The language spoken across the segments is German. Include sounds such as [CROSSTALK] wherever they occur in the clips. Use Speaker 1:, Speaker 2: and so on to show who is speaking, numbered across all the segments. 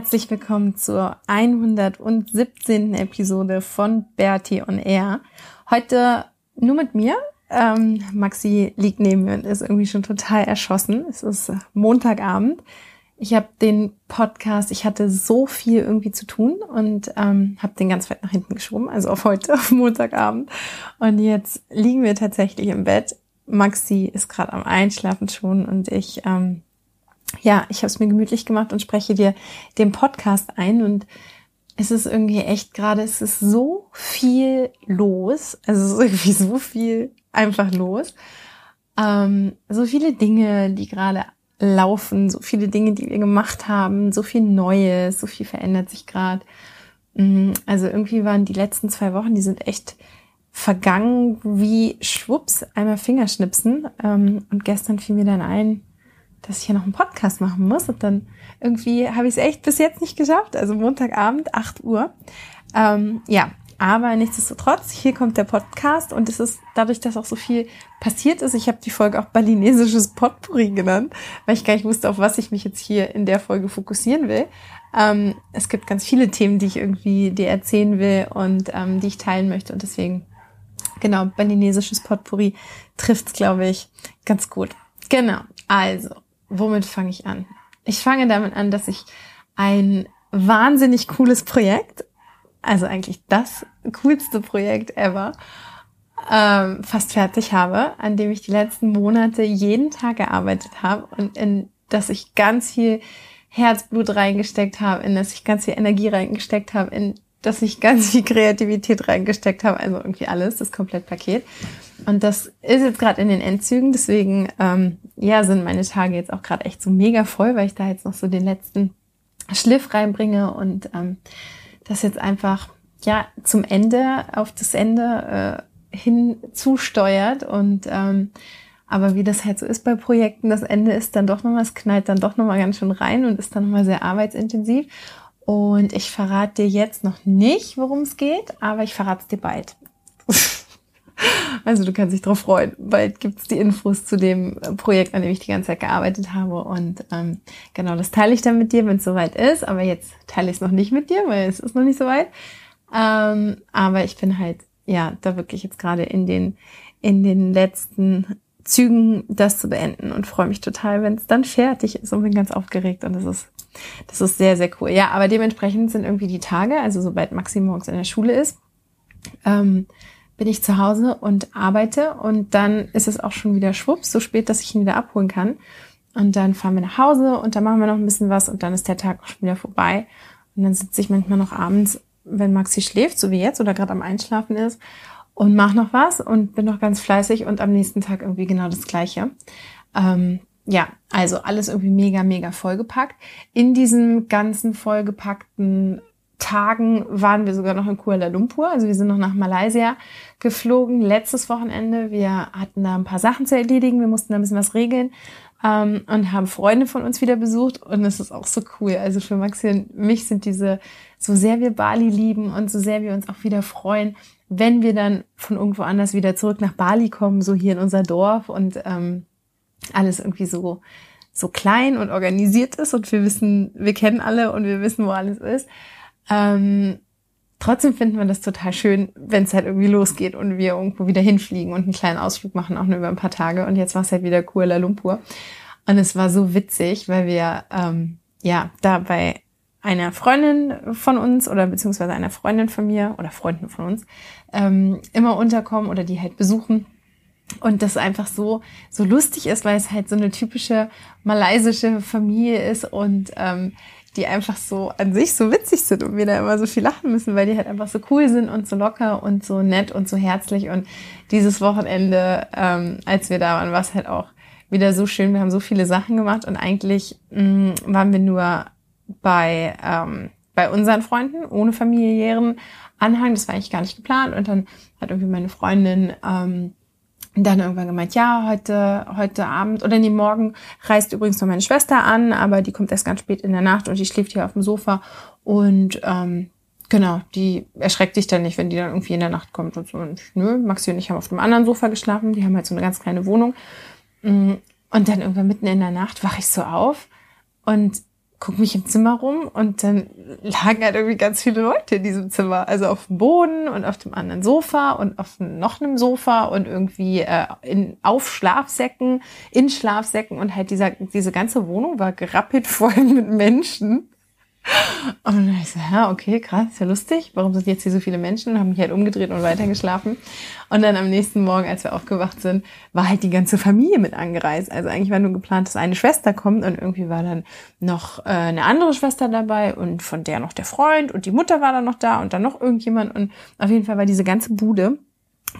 Speaker 1: Herzlich willkommen zur 117. Episode von Bertie on Air. Heute nur mit mir. Ähm, Maxi liegt neben mir und ist irgendwie schon total erschossen. Es ist Montagabend. Ich habe den Podcast, ich hatte so viel irgendwie zu tun und ähm, habe den ganz weit nach hinten geschoben, also auf heute, [LAUGHS] auf Montagabend. Und jetzt liegen wir tatsächlich im Bett. Maxi ist gerade am Einschlafen schon und ich ähm, ja, ich habe es mir gemütlich gemacht und spreche dir den Podcast ein und es ist irgendwie echt gerade, es ist so viel los, also es ist [LAUGHS] irgendwie so viel einfach los, ähm, so viele Dinge, die gerade laufen, so viele Dinge, die wir gemacht haben, so viel Neues, so viel verändert sich gerade. Mm, also irgendwie waren die letzten zwei Wochen, die sind echt vergangen wie Schwupps, einmal Fingerschnipsen. Ähm, und gestern fiel mir dann ein, dass ich ja noch einen Podcast machen muss. Und dann irgendwie habe ich es echt bis jetzt nicht geschafft. Also Montagabend, 8 Uhr. Ähm, ja, aber nichtsdestotrotz, hier kommt der Podcast und es ist dadurch, dass auch so viel passiert ist. Ich habe die Folge auch balinesisches Potpourri genannt, weil ich gar nicht wusste, auf was ich mich jetzt hier in der Folge fokussieren will. Ähm, es gibt ganz viele Themen, die ich irgendwie dir erzählen will und ähm, die ich teilen möchte. Und deswegen, genau, balinesisches Potpourri trifft's, glaube ich, ganz gut. Genau, also womit fange ich an? Ich fange damit an, dass ich ein wahnsinnig cooles Projekt, also eigentlich das coolste Projekt ever, ähm, fast fertig habe, an dem ich die letzten Monate jeden Tag gearbeitet habe und in das ich ganz viel Herzblut reingesteckt habe, in das ich ganz viel Energie reingesteckt habe, in dass ich ganz viel Kreativität reingesteckt habe, also irgendwie alles, das Komplettpaket. Und das ist jetzt gerade in den Endzügen, deswegen ähm, ja sind meine Tage jetzt auch gerade echt so mega voll, weil ich da jetzt noch so den letzten Schliff reinbringe und ähm, das jetzt einfach ja zum Ende auf das Ende äh, hin zusteuert und ähm, aber wie das halt so ist bei Projekten, das Ende ist dann doch nochmal, es knallt dann doch nochmal ganz schön rein und ist dann nochmal sehr arbeitsintensiv. Und ich verrate dir jetzt noch nicht, worum es geht, aber ich verrate es dir bald. [LAUGHS] also du kannst dich drauf freuen. Bald gibt es die Infos zu dem Projekt, an dem ich die ganze Zeit gearbeitet habe. Und ähm, genau, das teile ich dann mit dir, wenn es soweit ist. Aber jetzt teile ich es noch nicht mit dir, weil es ist noch nicht soweit. Ähm, aber ich bin halt, ja, da wirklich jetzt gerade in den, in den letzten Zügen, das zu beenden und freue mich total, wenn es dann fertig ist und bin ganz aufgeregt und das ist das ist sehr, sehr cool. Ja, aber dementsprechend sind irgendwie die Tage, also sobald Maxi morgens in der Schule ist, ähm, bin ich zu Hause und arbeite und dann ist es auch schon wieder schwupps, so spät, dass ich ihn wieder abholen kann. Und dann fahren wir nach Hause und dann machen wir noch ein bisschen was und dann ist der Tag auch schon wieder vorbei. Und dann sitze ich manchmal noch abends, wenn Maxi schläft, so wie jetzt oder gerade am Einschlafen ist, und mache noch was und bin noch ganz fleißig und am nächsten Tag irgendwie genau das Gleiche. Ähm, ja, also alles irgendwie mega, mega vollgepackt. In diesen ganzen vollgepackten Tagen waren wir sogar noch in Kuala Lumpur. Also wir sind noch nach Malaysia geflogen letztes Wochenende. Wir hatten da ein paar Sachen zu erledigen. Wir mussten da ein bisschen was regeln ähm, und haben Freunde von uns wieder besucht. Und es ist auch so cool. Also für Maxi und mich sind diese, so sehr wir Bali lieben und so sehr wir uns auch wieder freuen, wenn wir dann von irgendwo anders wieder zurück nach Bali kommen, so hier in unser Dorf und ähm, alles irgendwie so, so klein und organisiert ist und wir wissen, wir kennen alle und wir wissen, wo alles ist. Ähm, trotzdem finden wir das total schön, wenn es halt irgendwie losgeht und wir irgendwo wieder hinfliegen und einen kleinen Ausflug machen, auch nur über ein paar Tage. Und jetzt war es halt wieder Kuala Lumpur. Und es war so witzig, weil wir ähm, ja da bei einer Freundin von uns oder beziehungsweise einer Freundin von mir oder Freunden von uns ähm, immer unterkommen oder die halt besuchen und das einfach so, so lustig ist, weil es halt so eine typische malaysische Familie ist und ähm, die einfach so an sich so witzig sind und wir da immer so viel lachen müssen, weil die halt einfach so cool sind und so locker und so nett und so herzlich. Und dieses Wochenende, ähm, als wir da waren, war es halt auch wieder so schön. Wir haben so viele Sachen gemacht und eigentlich mh, mm, waren wir nur bei, ähm, bei unseren Freunden ohne familiären Anhang. Das war eigentlich gar nicht geplant. Und dann hat irgendwie meine Freundin ähm, dann irgendwann gemeint, ja, heute, heute Abend oder nee, morgen reist übrigens noch meine Schwester an, aber die kommt erst ganz spät in der Nacht und die schläft hier auf dem Sofa und ähm, genau, die erschreckt sich dann nicht, wenn die dann irgendwie in der Nacht kommt und so. Und nö, Maxi und ich haben auf dem anderen Sofa geschlafen, die haben halt so eine ganz kleine Wohnung. Mm, und dann irgendwann mitten in der Nacht wache ich so auf und gucke mich im Zimmer rum und dann lagen halt irgendwie ganz viele Leute in diesem Zimmer. Also auf dem Boden und auf dem anderen Sofa und auf noch einem Sofa und irgendwie äh, in, auf Schlafsäcken, in Schlafsäcken und halt dieser, diese ganze Wohnung war gerappelt [LAUGHS] voll mit Menschen. Und dann ich so, ja, okay, krass, ist ja lustig. Warum sind jetzt hier so viele Menschen? Haben mich halt umgedreht und weitergeschlafen. Und dann am nächsten Morgen, als wir aufgewacht sind, war halt die ganze Familie mit angereist. Also eigentlich war nur geplant, dass eine Schwester kommt und irgendwie war dann noch äh, eine andere Schwester dabei und von der noch der Freund und die Mutter war dann noch da und dann noch irgendjemand. Und auf jeden Fall war diese ganze Bude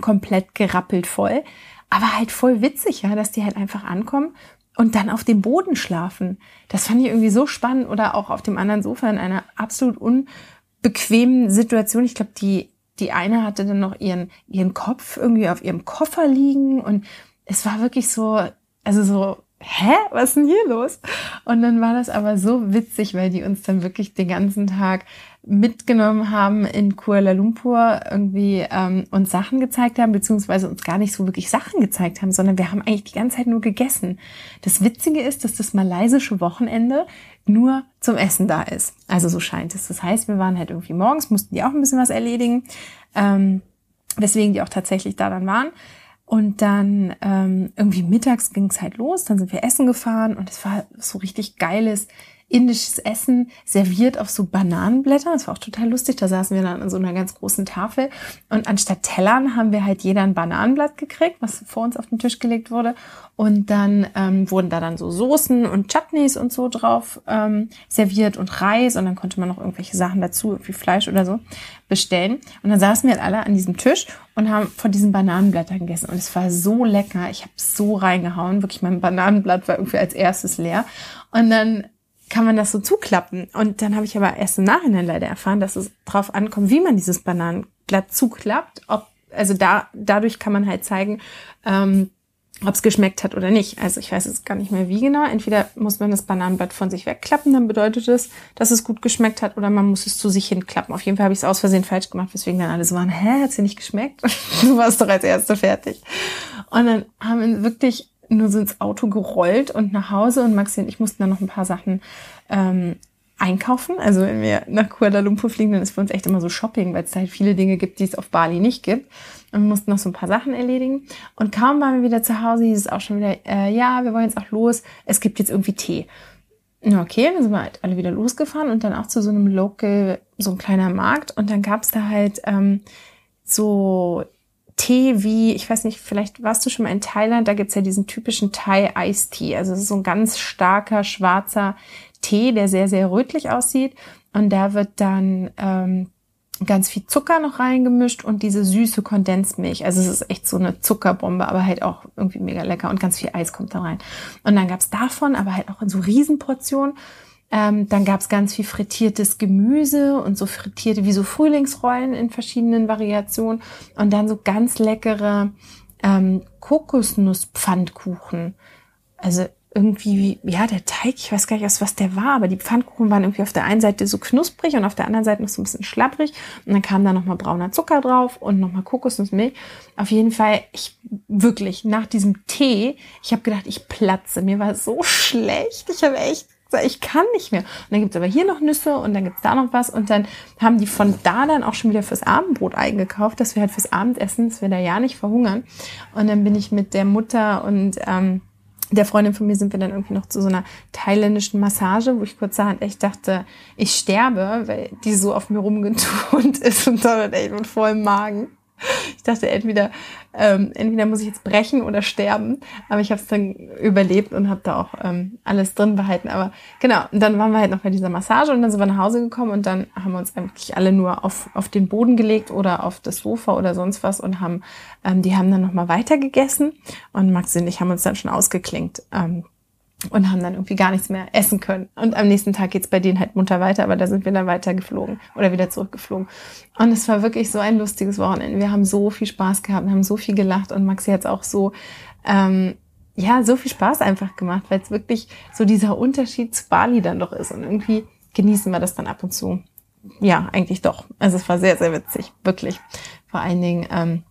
Speaker 1: komplett gerappelt voll. Aber halt voll witzig, ja, dass die halt einfach ankommen und dann auf dem Boden schlafen. Das fand ich irgendwie so spannend oder auch auf dem anderen Sofa in einer absolut unbequemen Situation. Ich glaube, die, die eine hatte dann noch ihren, ihren Kopf irgendwie auf ihrem Koffer liegen und es war wirklich so, also so, hä, was ist denn hier los? Und dann war das aber so witzig, weil die uns dann wirklich den ganzen Tag mitgenommen haben in Kuala Lumpur, irgendwie ähm, uns Sachen gezeigt haben, beziehungsweise uns gar nicht so wirklich Sachen gezeigt haben, sondern wir haben eigentlich die ganze Zeit nur gegessen. Das Witzige ist, dass das malaysische Wochenende nur zum Essen da ist. Also so scheint es. Das heißt, wir waren halt irgendwie morgens, mussten die auch ein bisschen was erledigen, ähm, weswegen die auch tatsächlich da dann waren. Und dann ähm, irgendwie mittags ging es halt los, dann sind wir essen gefahren und es war so richtig geiles indisches Essen serviert auf so Bananenblättern. Das war auch total lustig. Da saßen wir dann an so einer ganz großen Tafel. Und anstatt Tellern haben wir halt jeder ein Bananenblatt gekriegt, was vor uns auf den Tisch gelegt wurde. Und dann ähm, wurden da dann so Soßen und Chutneys und so drauf ähm, serviert und Reis. Und dann konnte man noch irgendwelche Sachen dazu, wie Fleisch oder so, bestellen. Und dann saßen wir halt alle an diesem Tisch und haben von diesen Bananenblättern gegessen. Und es war so lecker. Ich habe so reingehauen. Wirklich, mein Bananenblatt war irgendwie als erstes leer. Und dann kann man das so zuklappen. Und dann habe ich aber erst im Nachhinein leider erfahren, dass es drauf ankommt, wie man dieses Bananenblatt zuklappt. Ob, also da, dadurch kann man halt zeigen, ähm, ob es geschmeckt hat oder nicht. Also ich weiß jetzt gar nicht mehr wie genau. Entweder muss man das Bananenblatt von sich wegklappen, dann bedeutet es, dass es gut geschmeckt hat, oder man muss es zu sich hinklappen. Auf jeden Fall habe ich es aus Versehen falsch gemacht, weswegen dann alle so waren, hä, hat's dir nicht geschmeckt? [LAUGHS] du warst doch als Erste fertig. Und dann haben wir wirklich nur so ins Auto gerollt und nach Hause und Maxi und ich mussten dann noch ein paar Sachen ähm, einkaufen. Also wenn wir nach Kuala Lumpur fliegen, dann ist für uns echt immer so Shopping, weil es da halt viele Dinge gibt, die es auf Bali nicht gibt. Und wir mussten noch so ein paar Sachen erledigen. Und kaum waren wir wieder zu Hause, hieß es auch schon wieder, äh, ja, wir wollen jetzt auch los. Es gibt jetzt irgendwie Tee. Okay, dann sind wir halt alle wieder losgefahren und dann auch zu so einem Local, so ein kleiner Markt. Und dann gab's da halt ähm, so Tee wie, ich weiß nicht, vielleicht warst du schon mal in Thailand, da gibt's ja diesen typischen Thai Ice Tea. Also es ist so ein ganz starker, schwarzer Tee, der sehr, sehr rötlich aussieht. Und da wird dann ähm, ganz viel Zucker noch reingemischt und diese süße Kondensmilch. Also es ist echt so eine Zuckerbombe, aber halt auch irgendwie mega lecker und ganz viel Eis kommt da rein. Und dann gab's davon, aber halt auch in so Riesenportionen. Ähm, dann gab's ganz viel frittiertes Gemüse und so frittierte wie so Frühlingsrollen in verschiedenen Variationen und dann so ganz leckere ähm, Kokosnusspfannkuchen. Also irgendwie, ja, der Teig, ich weiß gar nicht, aus was der war, aber die Pfannkuchen waren irgendwie auf der einen Seite so knusprig und auf der anderen Seite noch so ein bisschen schlapprig. Und dann kam da nochmal brauner Zucker drauf und nochmal Kokosnussmilch. Auf jeden Fall, ich wirklich, nach diesem Tee, ich habe gedacht, ich platze. Mir war so [LAUGHS] schlecht. Ich habe echt ich kann nicht mehr. Und dann gibt's aber hier noch Nüsse und dann gibt's da noch was. Und dann haben die von da dann auch schon wieder fürs Abendbrot eingekauft, dass wir halt fürs Abendessen, dass wir da ja nicht verhungern. Und dann bin ich mit der Mutter und ähm, der Freundin von mir sind wir dann irgendwie noch zu so einer thailändischen Massage, wo ich kurzerhand echt dachte, ich sterbe, weil die so auf mir rumgetont [LAUGHS] ist und dann echt mit vollem Magen. [LAUGHS] Ich dachte, entweder, ähm, entweder muss ich jetzt brechen oder sterben. Aber ich habe es dann überlebt und habe da auch ähm, alles drin behalten. Aber genau, und dann waren wir halt noch bei dieser Massage und dann sind wir nach Hause gekommen und dann haben wir uns eigentlich alle nur auf, auf den Boden gelegt oder auf das Sofa oder sonst was und haben, ähm, die haben dann nochmal weiter gegessen und Max und ich haben uns dann schon ausgeklinkt. Ähm, und haben dann irgendwie gar nichts mehr essen können. Und am nächsten Tag geht's bei denen halt munter weiter, aber da sind wir dann weiter geflogen oder wieder zurückgeflogen. Und es war wirklich so ein lustiges Wochenende. Wir haben so viel Spaß gehabt, wir haben so viel gelacht und Maxi hat's auch so, ähm, ja, so viel Spaß einfach gemacht, weil es wirklich so dieser Unterschied zu Bali dann doch ist. Und irgendwie genießen wir das dann ab und zu. Ja, eigentlich doch. Also es war sehr, sehr witzig, wirklich. Vor allen Dingen, ähm,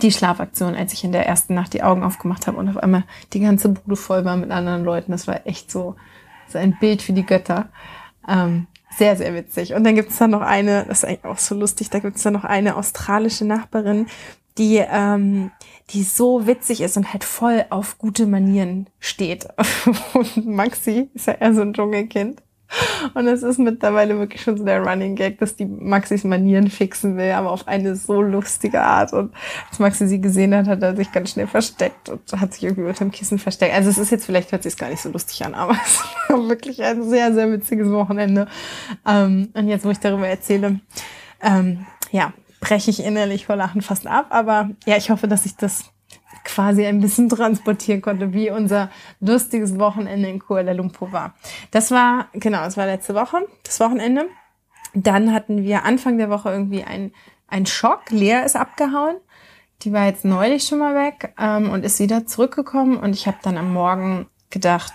Speaker 1: die Schlafaktion, als ich in der ersten Nacht die Augen aufgemacht habe und auf einmal die ganze Bude voll war mit anderen Leuten. Das war echt so, so ein Bild für die Götter. Ähm, sehr, sehr witzig. Und dann gibt es da noch eine, das ist eigentlich auch so lustig, da gibt es da noch eine australische Nachbarin, die, ähm, die so witzig ist und halt voll auf gute Manieren steht. [LAUGHS] Und Maxi ist ja eher so ein Dschungelkind. Und es ist mittlerweile wirklich schon so der Running Gag, dass die Maxis Manieren fixen will, aber auf eine so lustige Art. Und als Maxi sie gesehen hat, hat er sich ganz schnell versteckt und hat sich irgendwie unter dem Kissen versteckt. Also es ist jetzt, vielleicht hört sich es gar nicht so lustig an, aber [LAUGHS] es war wirklich ein sehr, sehr witziges Wochenende. Ähm, und jetzt, wo ich darüber erzähle, ähm, ja, breche ich innerlich vor Lachen fast ab. Aber ja, ich hoffe, dass ich das quasi ein bisschen transportieren konnte, wie unser lustiges Wochenende in Kuala Lumpur war. Das war, genau, das war letzte Woche, das Wochenende. Dann hatten wir Anfang der Woche irgendwie ein ein Schock. Lea ist abgehauen. Die war jetzt neulich schon mal weg ähm, und ist wieder zurückgekommen. Und ich habe dann am Morgen gedacht,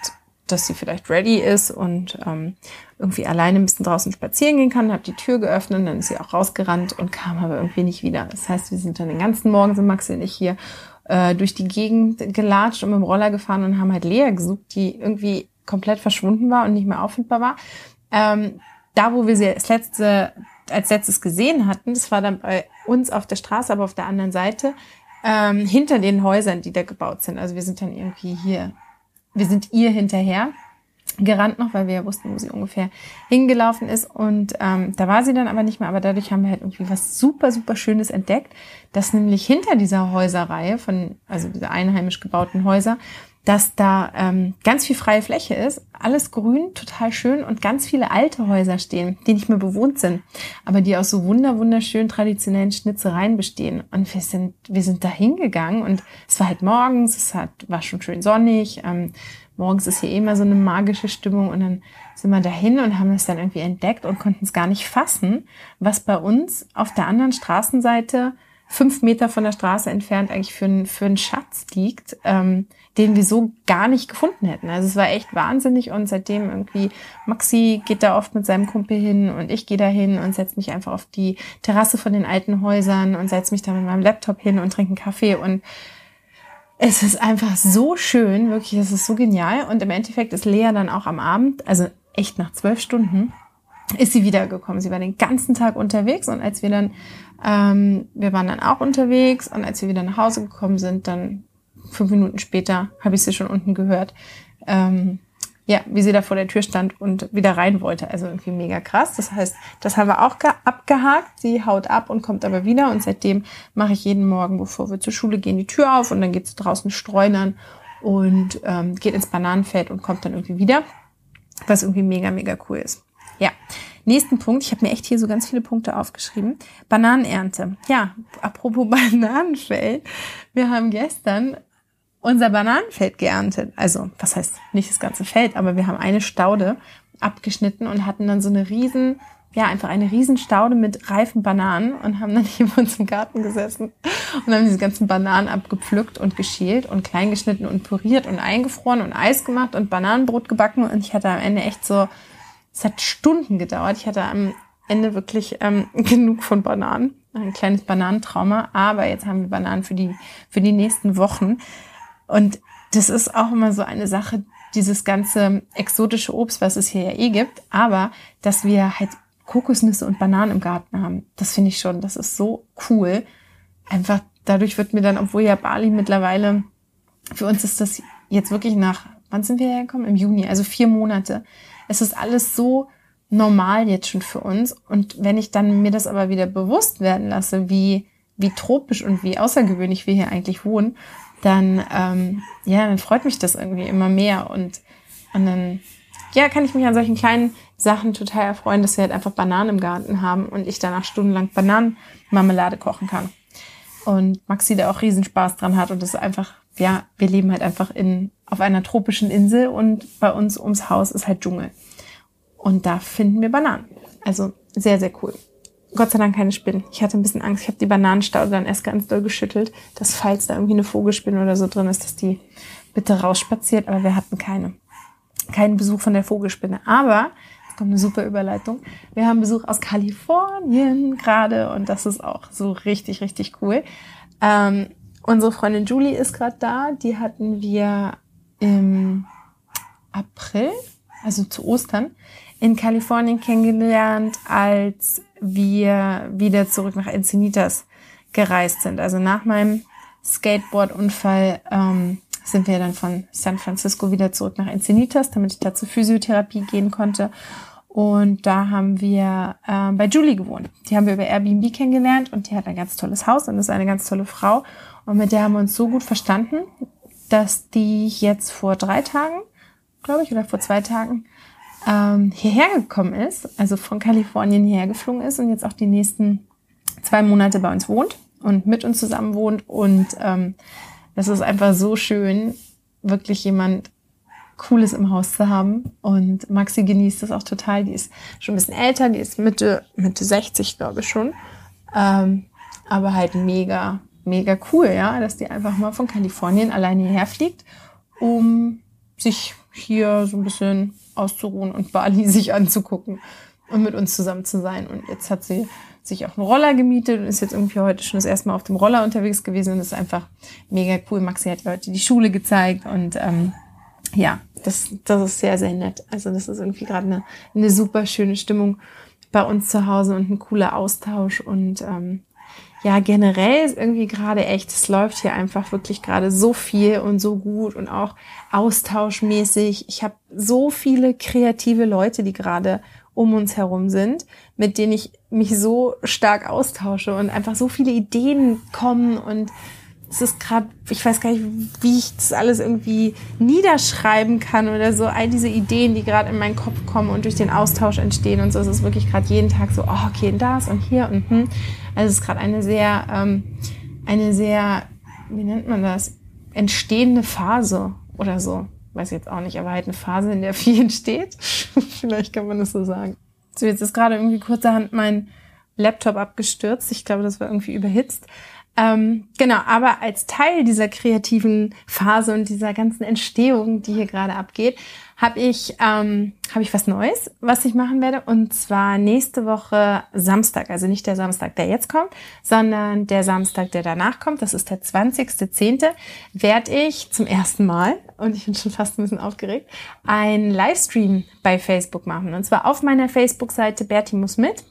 Speaker 1: dass sie vielleicht ready ist und ähm, irgendwie alleine ein bisschen draußen spazieren gehen kann, habe die Tür geöffnet, dann ist sie auch rausgerannt und kam aber irgendwie nicht wieder. Das heißt, wir sind dann den ganzen Morgen, sind Maxi und ich hier äh, durch die Gegend gelatscht und mit dem Roller gefahren und haben halt Lea gesucht, die irgendwie komplett verschwunden war und nicht mehr auffindbar war. Ähm, da, wo wir sie als letzte, als letztes gesehen hatten, das war dann bei uns auf der Straße, aber auf der anderen Seite, ähm, hinter den Häusern, die da gebaut sind. Also wir sind dann irgendwie hier, wir sind ihr hinterher gerannt noch, weil wir ja wussten, wo sie ungefähr hingelaufen ist. Und ähm, da war sie dann aber nicht mehr. Aber dadurch haben wir halt irgendwie was super, super Schönes entdeckt, dass nämlich hinter dieser Häuserreihe von, also dieser einheimisch gebauten Häuser, dass da ähm, ganz viel freie Fläche ist, alles grün, total schön und ganz viele alte Häuser stehen, die nicht mehr bewohnt sind, aber die aus so wunder wunderschönen traditionellen Schnitzereien bestehen. Und wir sind wir sind da hingegangen und es war halt morgens, es hat war schon schön sonnig. Ähm, morgens ist hier immer so eine magische Stimmung und dann sind wir dahin und haben das dann irgendwie entdeckt und konnten es gar nicht fassen, was bei uns auf der anderen Straßenseite fünf Meter von der Straße entfernt eigentlich für, ein, für einen Schatz liegt, ähm, den wir so gar nicht gefunden hätten. Also es war echt wahnsinnig und seitdem irgendwie Maxi geht da oft mit seinem Kumpel hin und ich gehe da hin und setze mich einfach auf die Terrasse von den alten Häusern und setze mich da mit meinem Laptop hin und trinke einen Kaffee und es ist einfach so schön, wirklich, es ist so genial. Und im Endeffekt ist Lea dann auch am Abend, also echt nach zwölf Stunden, ist sie wiedergekommen. Sie war den ganzen Tag unterwegs und als wir dann, ähm, wir waren dann auch unterwegs und als wir wieder nach Hause gekommen sind, dann fünf Minuten später habe ich sie schon unten gehört. Ähm, ja, wie sie da vor der Tür stand und wieder rein wollte. Also irgendwie mega krass. Das heißt, das haben wir auch abgehakt. Sie haut ab und kommt aber wieder. Und seitdem mache ich jeden Morgen, bevor wir zur Schule gehen, die Tür auf und dann geht sie draußen streunern und ähm, geht ins Bananenfeld und kommt dann irgendwie wieder. Was irgendwie mega, mega cool ist. Ja. Nächsten Punkt, ich habe mir echt hier so ganz viele Punkte aufgeschrieben. Bananenernte. Ja, apropos [LAUGHS] Bananenfeld. Wir haben gestern unser Bananenfeld geerntet. Also, was heißt nicht das ganze Feld, aber wir haben eine Staude abgeschnitten und hatten dann so eine riesen, ja, einfach eine riesen Staude mit reifen Bananen und haben dann [LAUGHS] hier bei uns im Garten gesessen und haben diese ganzen Bananen abgepflückt und geschält und klein geschnitten und püriert und eingefroren und Eis gemacht und Bananenbrot gebacken und ich hatte am Ende echt so, es hat Stunden gedauert. Ich hatte am Ende wirklich ähm, [LAUGHS] genug von Bananen. Ein kleines Bananentrauma, aber jetzt haben wir Bananen für die, für die nächsten Wochen. Und das ist auch immer so eine Sache, dieses ganze exotische Obst, was es hier ja eh gibt, aber dass wir halt Kokosnüsse und Bananen im Garten haben, das finde ich schon, das ist so cool. Einfach dadurch wird mir dann, obwohl ja Bali mittlerweile, für uns ist das jetzt wirklich nach, wann sind wir hergekommen? Im Juni, also vier Monate. Es ist alles so normal jetzt schon für uns. Und wenn ich dann mir das aber wieder bewusst werden lasse, wie wie tropisch und wie außergewöhnlich wir hier eigentlich wohnen, dann, ähm, ja, dann freut mich das irgendwie immer mehr und, und dann, ja, kann ich mich an solchen kleinen Sachen total erfreuen, dass wir halt einfach Bananen im Garten haben und ich danach stundenlang Bananenmarmelade kochen kann. Und Maxi da auch riesen Spaß dran hat und das ist einfach, ja, wir leben halt einfach in, auf einer tropischen Insel und bei uns ums Haus ist halt Dschungel. Und da finden wir Bananen. Also sehr, sehr cool. Gott sei Dank keine Spinnen. Ich hatte ein bisschen Angst. Ich habe die Bananenstaude dann erst ganz doll geschüttelt, dass falls da irgendwie eine Vogelspinne oder so drin ist, dass die bitte rausspaziert. Aber wir hatten keine. Keinen Besuch von der Vogelspinne. Aber, jetzt kommt eine super Überleitung, wir haben Besuch aus Kalifornien gerade und das ist auch so richtig, richtig cool. Ähm, unsere Freundin Julie ist gerade da. Die hatten wir im April, also zu Ostern, in Kalifornien kennengelernt, als wir wieder zurück nach Encinitas gereist sind. Also nach meinem Skateboard-Unfall ähm, sind wir dann von San Francisco wieder zurück nach Encinitas, damit ich da zur Physiotherapie gehen konnte. Und da haben wir äh, bei Julie gewohnt. Die haben wir über Airbnb kennengelernt und die hat ein ganz tolles Haus und ist eine ganz tolle Frau. Und mit der haben wir uns so gut verstanden, dass die jetzt vor drei Tagen, glaube ich, oder vor zwei Tagen ähm, hierher gekommen ist, also von Kalifornien hierher geflogen ist und jetzt auch die nächsten zwei Monate bei uns wohnt und mit uns zusammen wohnt. Und ähm, das ist einfach so schön, wirklich jemand Cooles im Haus zu haben. Und Maxi genießt das auch total. Die ist schon ein bisschen älter, die ist Mitte, Mitte 60, glaube ich schon. Ähm, aber halt mega, mega cool, ja, dass die einfach mal von Kalifornien alleine hierher fliegt, um sich hier so ein bisschen auszuruhen und Bali [LAUGHS] sich anzugucken und mit uns zusammen zu sein. Und jetzt hat sie sich auch einen Roller gemietet und ist jetzt irgendwie heute schon das erste Mal auf dem Roller unterwegs gewesen und ist einfach mega cool. Maxi hat heute die Schule gezeigt und ähm, ja, das, das ist sehr, sehr nett. Also das ist irgendwie gerade eine, eine super schöne Stimmung bei uns zu Hause und ein cooler Austausch und ähm, ja, generell ist irgendwie gerade echt, es läuft hier einfach wirklich gerade so viel und so gut und auch austauschmäßig. Ich habe so viele kreative Leute, die gerade um uns herum sind, mit denen ich mich so stark austausche und einfach so viele Ideen kommen und es ist gerade, ich weiß gar nicht, wie ich das alles irgendwie niederschreiben kann oder so. All diese Ideen, die gerade in meinen Kopf kommen und durch den Austausch entstehen und so. Es ist wirklich gerade jeden Tag so, oh, okay, das und hier und hm. Also es ist gerade eine sehr, ähm, eine sehr, wie nennt man das? Entstehende Phase oder so. Weiß jetzt auch nicht, aber halt eine Phase, in der viel [LAUGHS] entsteht. Vielleicht kann man das so sagen. So, jetzt ist gerade irgendwie kurzerhand mein Laptop abgestürzt. Ich glaube, das war irgendwie überhitzt. Ähm, genau, aber als Teil dieser kreativen Phase und dieser ganzen Entstehung, die hier gerade abgeht, habe ich ähm, habe ich was Neues, was ich machen werde. Und zwar nächste Woche Samstag, also nicht der Samstag, der jetzt kommt, sondern der Samstag, der danach kommt. Das ist der 20.10. werde ich zum ersten Mal und ich bin schon fast ein bisschen aufgeregt, ein Livestream bei Facebook machen. Und zwar auf meiner Facebook-Seite Berti muss mit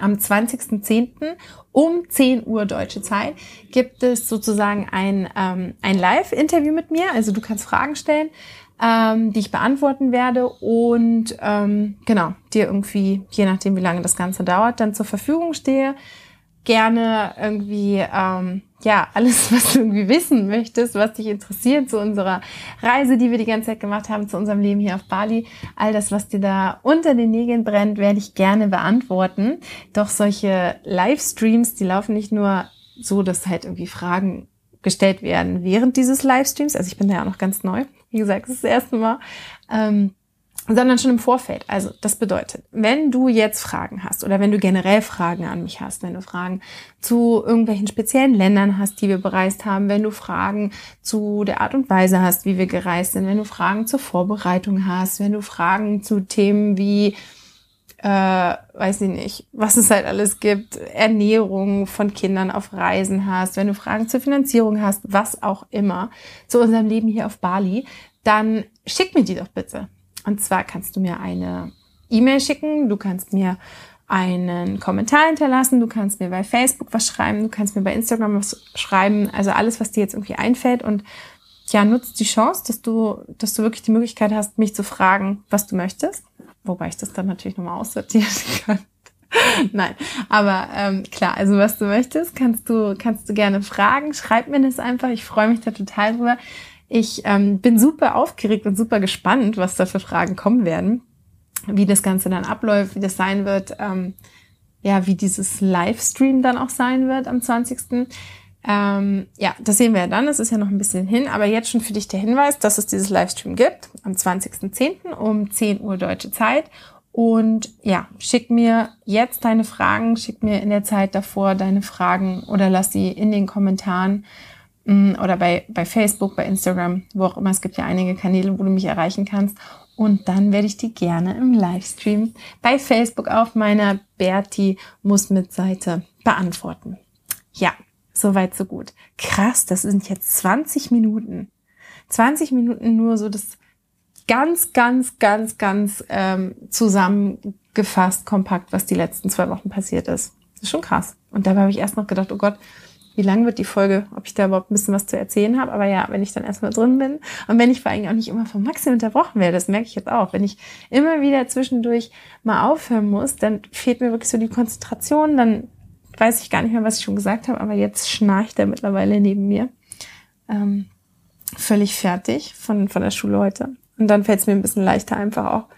Speaker 1: am 20.10. um 10 Uhr deutsche Zeit gibt es sozusagen ein, ähm, ein Live-Interview mit mir. Also du kannst Fragen stellen, ähm, die ich beantworten werde und ähm, genau, dir irgendwie, je nachdem wie lange das Ganze dauert, dann zur Verfügung stehe gerne irgendwie, ähm, ja, alles, [LAUGHS] was du irgendwie wissen möchtest, was dich interessiert zu unserer Reise, die wir die ganze Zeit gemacht haben, zu unserem Leben hier auf Bali. All das, was dir da unter den Nägeln brennt, werde ich gerne beantworten. Doch solche Livestreams, die laufen nicht nur so, dass halt irgendwie Fragen gestellt werden während dieses Livestreams. Also ich bin da ja auch noch ganz neu. Wie gesagt, das ist das erste Mal. Ähm, sondern schon im Vorfeld. Also das bedeutet, wenn du jetzt Fragen hast oder wenn du generell Fragen an mich hast, wenn du Fragen zu irgendwelchen speziellen Ländern hast, die wir bereist haben, wenn du Fragen zu der Art und Weise hast, wie wir gereist sind, wenn du Fragen zur Vorbereitung hast, wenn du Fragen zu Themen wie äh, weiß ich nicht, was es halt alles gibt, Ernährung von Kindern auf Reisen hast, wenn du Fragen zur Finanzierung hast, was auch immer, zu unserem Leben hier auf Bali, dann schick mir die doch bitte. Und zwar kannst du mir eine E-Mail schicken, du kannst mir einen Kommentar hinterlassen, du kannst mir bei Facebook was schreiben, du kannst mir bei Instagram was schreiben, also alles, was dir jetzt irgendwie einfällt und ja, nutzt die Chance, dass du, dass du wirklich die Möglichkeit hast, mich zu fragen, was du möchtest. Wobei ich das dann natürlich nochmal aussortieren [LAUGHS] kann. Nein, aber ähm, klar, also was du möchtest, kannst du, kannst du gerne fragen. Schreib mir das einfach. Ich freue mich da total drüber. Ich ähm, bin super aufgeregt und super gespannt, was da für Fragen kommen werden, wie das Ganze dann abläuft, wie das sein wird, ähm, ja, wie dieses Livestream dann auch sein wird am 20. Ähm, ja, das sehen wir ja dann. Es ist ja noch ein bisschen hin, aber jetzt schon für dich der Hinweis, dass es dieses Livestream gibt am 20.10. um 10 Uhr deutsche Zeit. Und ja, schick mir jetzt deine Fragen, schick mir in der Zeit davor deine Fragen oder lass sie in den Kommentaren mm, oder bei, bei Facebook, bei Instagram, wo auch immer. Es gibt ja einige Kanäle, wo du mich erreichen kannst. Und dann werde ich die gerne im Livestream bei Facebook auf meiner Berti muss mit Seite beantworten. Ja, soweit so gut. Krass, das sind jetzt 20 Minuten. 20 Minuten nur so das ganz, ganz, ganz, ganz ähm, zusammengefasst, kompakt, was die letzten zwei Wochen passiert ist. Das ist schon krass. Und dabei habe ich erst noch gedacht, oh Gott, wie lang wird die Folge, ob ich da überhaupt ein bisschen was zu erzählen habe. Aber ja, wenn ich dann erstmal drin bin und wenn ich vor allem auch nicht immer von Maxi unterbrochen werde, das merke ich jetzt auch. Wenn ich immer wieder zwischendurch mal aufhören muss, dann fehlt mir wirklich so die Konzentration, dann weiß ich gar nicht mehr, was ich schon gesagt habe, aber jetzt schnarcht er mittlerweile neben mir. Ähm, völlig fertig von, von der Schule heute. Und dann fällt es mir ein bisschen leichter, einfach auch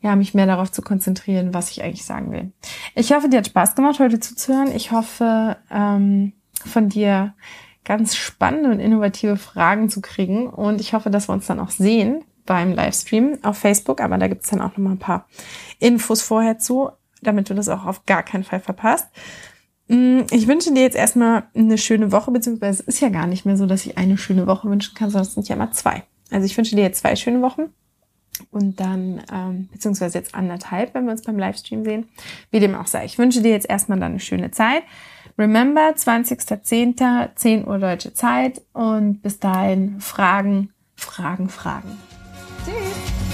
Speaker 1: ja, mich mehr darauf zu konzentrieren, was ich eigentlich sagen will. Ich hoffe, dir hat Spaß gemacht, heute zuzuhören. Ich hoffe, ähm, von dir ganz spannende und innovative Fragen zu kriegen. Und ich hoffe, dass wir uns dann auch sehen beim Livestream auf Facebook. Aber da gibt's dann auch noch mal ein paar Infos vorher zu, damit du das auch auf gar keinen Fall verpasst. Mm, ich wünsche dir jetzt erstmal eine schöne Woche, beziehungsweise es ist ja gar nicht mehr so, dass ich eine schöne Woche wünschen kann, sondern es sind ja immer zwei. Also ich wünsche dir jetzt zwei schöne Wochen und dann, ähm, beziehungsweise jetzt anderthalb, wenn wir uns beim Livestream sehen. Wie dem auch sei. Ich wünsche dir jetzt erstmal dann eine schöne Zeit. Remember, 20.10., 10 Uhr deutsche Zeit und bis dahin Fragen, Fragen, Fragen. Tschüss!